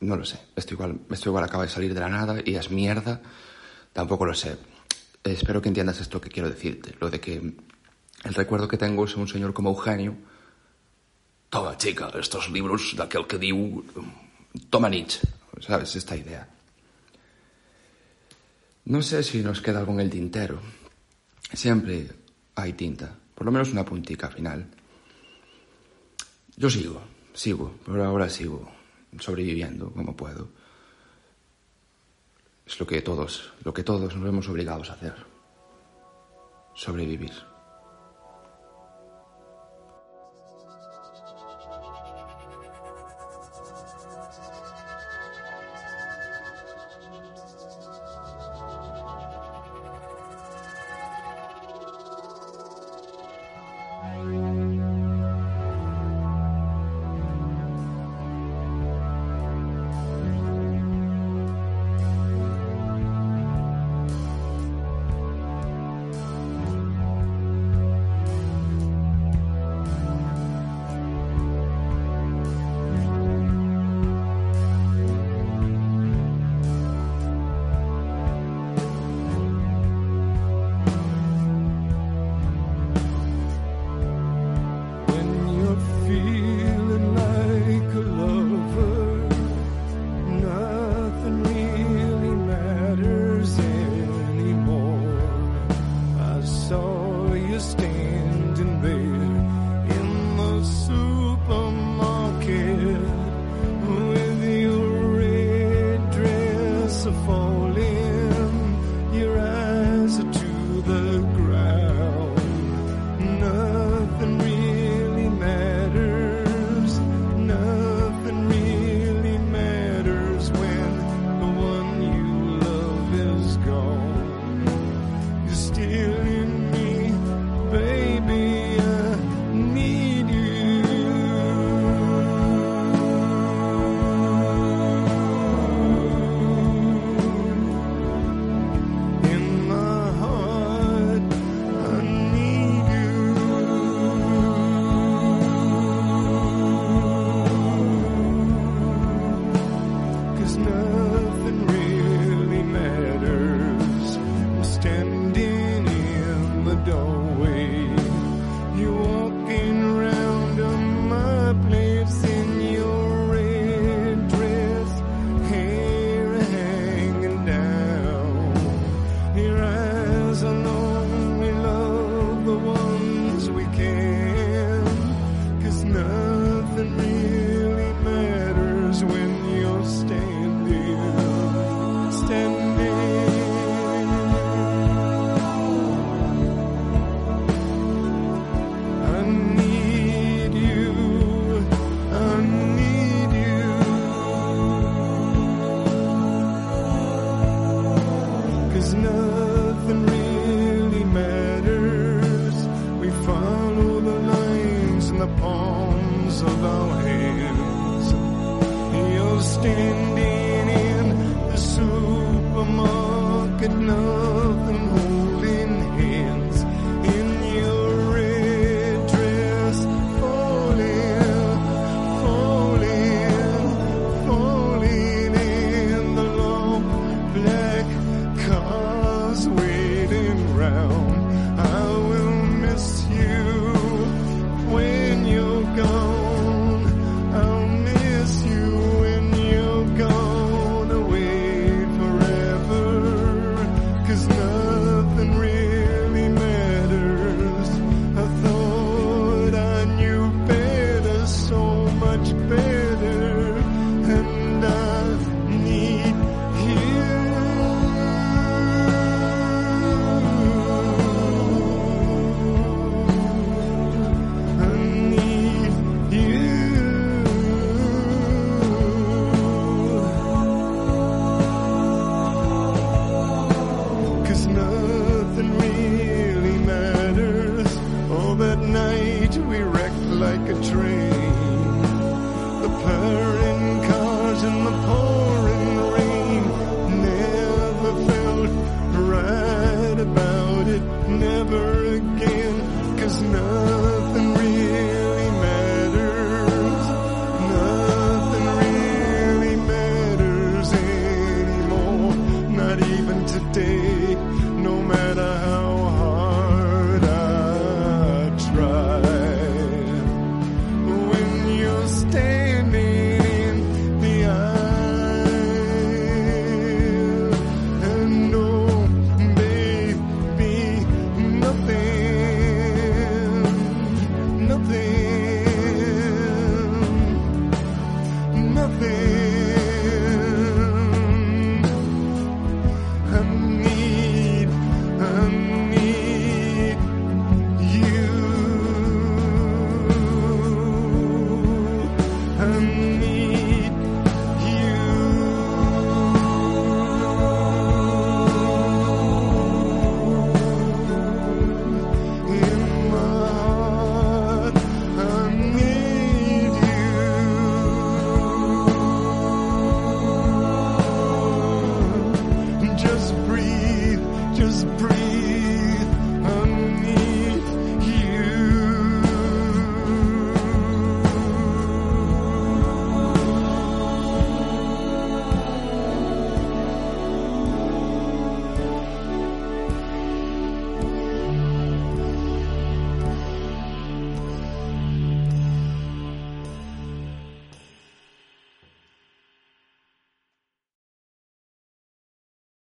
S5: no lo sé. Esto igual, esto igual acaba de salir de la nada y es mierda. Tampoco lo sé espero que entiendas esto que quiero decirte, lo de que el recuerdo que tengo es un señor como Eugenio. Toma, chica, estos libros aquel que diu... Toma Nietzsche, ¿sabes? Esta idea. No sé si nos queda algo en el tintero. Siempre hay tinta, por lo menos una puntica final. Yo sigo, sigo, por ahora sigo sobreviviendo como puedo. Es lo que todos, lo que todos nos vemos obligados a hacer. Sobrevivir.